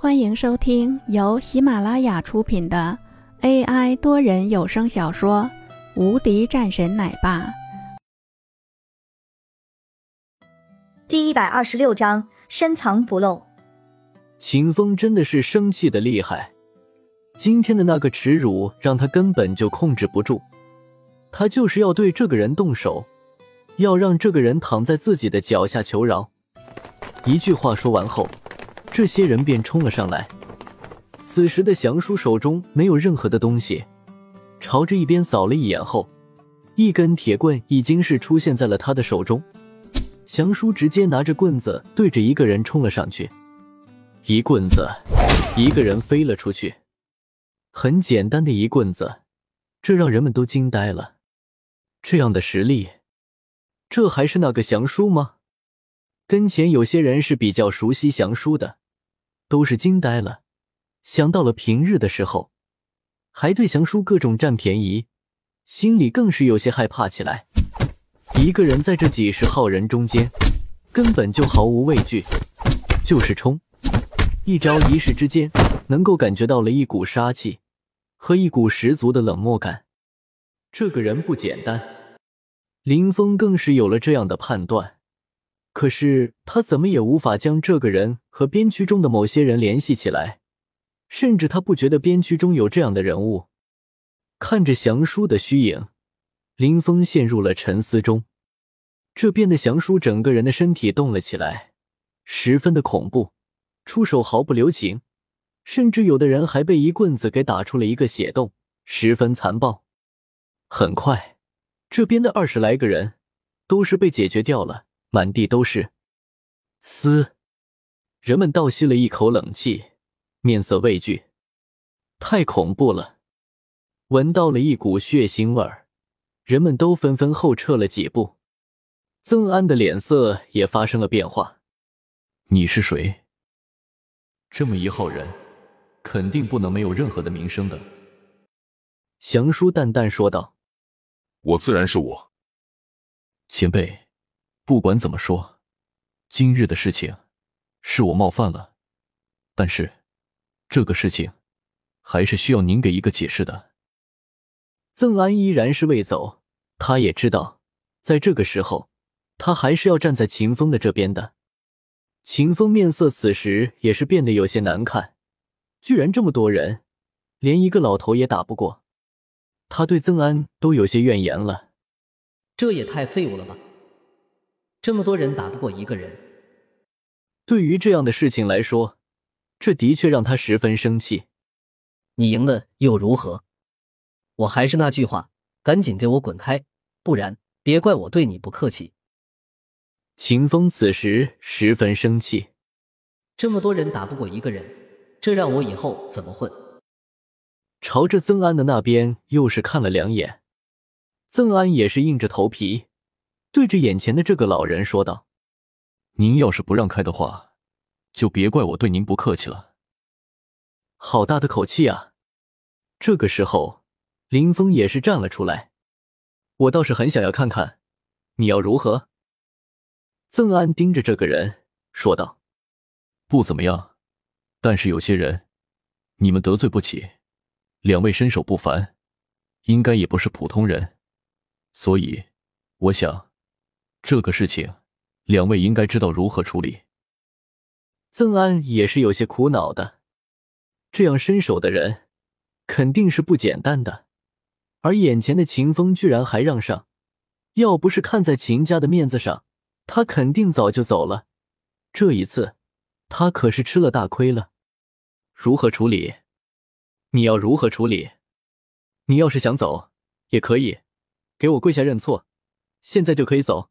欢迎收听由喜马拉雅出品的 AI 多人有声小说《无敌战神奶爸》第一百二十六章：深藏不露。秦风真的是生气的厉害，今天的那个耻辱让他根本就控制不住，他就是要对这个人动手，要让这个人躺在自己的脚下求饶。一句话说完后。这些人便冲了上来。此时的祥叔手中没有任何的东西，朝着一边扫了一眼后，一根铁棍已经是出现在了他的手中。祥叔直接拿着棍子对着一个人冲了上去，一棍子，一个人飞了出去。很简单的一棍子，这让人们都惊呆了。这样的实力，这还是那个祥叔吗？跟前有些人是比较熟悉祥叔的。都是惊呆了，想到了平日的时候，还对祥叔各种占便宜，心里更是有些害怕起来。一个人在这几十号人中间，根本就毫无畏惧，就是冲，一招一式之间，能够感觉到了一股杀气和一股十足的冷漠感。这个人不简单，林峰更是有了这样的判断。可是他怎么也无法将这个人和边区中的某些人联系起来，甚至他不觉得边区中有这样的人物。看着祥叔的虚影，林峰陷入了沉思中。这边的祥叔整个人的身体动了起来，十分的恐怖，出手毫不留情，甚至有的人还被一棍子给打出了一个血洞，十分残暴。很快，这边的二十来个人都是被解决掉了。满地都是嘶，人们倒吸了一口冷气，面色畏惧，太恐怖了！闻到了一股血腥味儿，人们都纷纷后撤了几步。曾安的脸色也发生了变化。你是谁？这么一号人，肯定不能没有任何的名声的。祥叔淡淡说道：“我自然是我，前辈。”不管怎么说，今日的事情是我冒犯了，但是这个事情还是需要您给一个解释的。曾安依然是未走，他也知道，在这个时候，他还是要站在秦风的这边的。秦风面色此时也是变得有些难看，居然这么多人，连一个老头也打不过，他对曾安都有些怨言了。这也太废物了吧！这么多人打不过一个人，对于这样的事情来说，这的确让他十分生气。你赢了又如何？我还是那句话，赶紧给我滚开，不然别怪我对你不客气。秦风此时十分生气，这么多人打不过一个人，这让我以后怎么混？朝着曾安的那边又是看了两眼，曾安也是硬着头皮。对着眼前的这个老人说道：“您要是不让开的话，就别怪我对您不客气了。”好大的口气啊！这个时候，林峰也是站了出来。我倒是很想要看看，你要如何？曾安盯着这个人说道：“不怎么样，但是有些人，你们得罪不起。两位身手不凡，应该也不是普通人，所以我想。”这个事情，两位应该知道如何处理。曾安也是有些苦恼的，这样身手的人肯定是不简单的，而眼前的秦风居然还让上，要不是看在秦家的面子上，他肯定早就走了。这一次，他可是吃了大亏了。如何处理？你要如何处理？你要是想走，也可以，给我跪下认错，现在就可以走。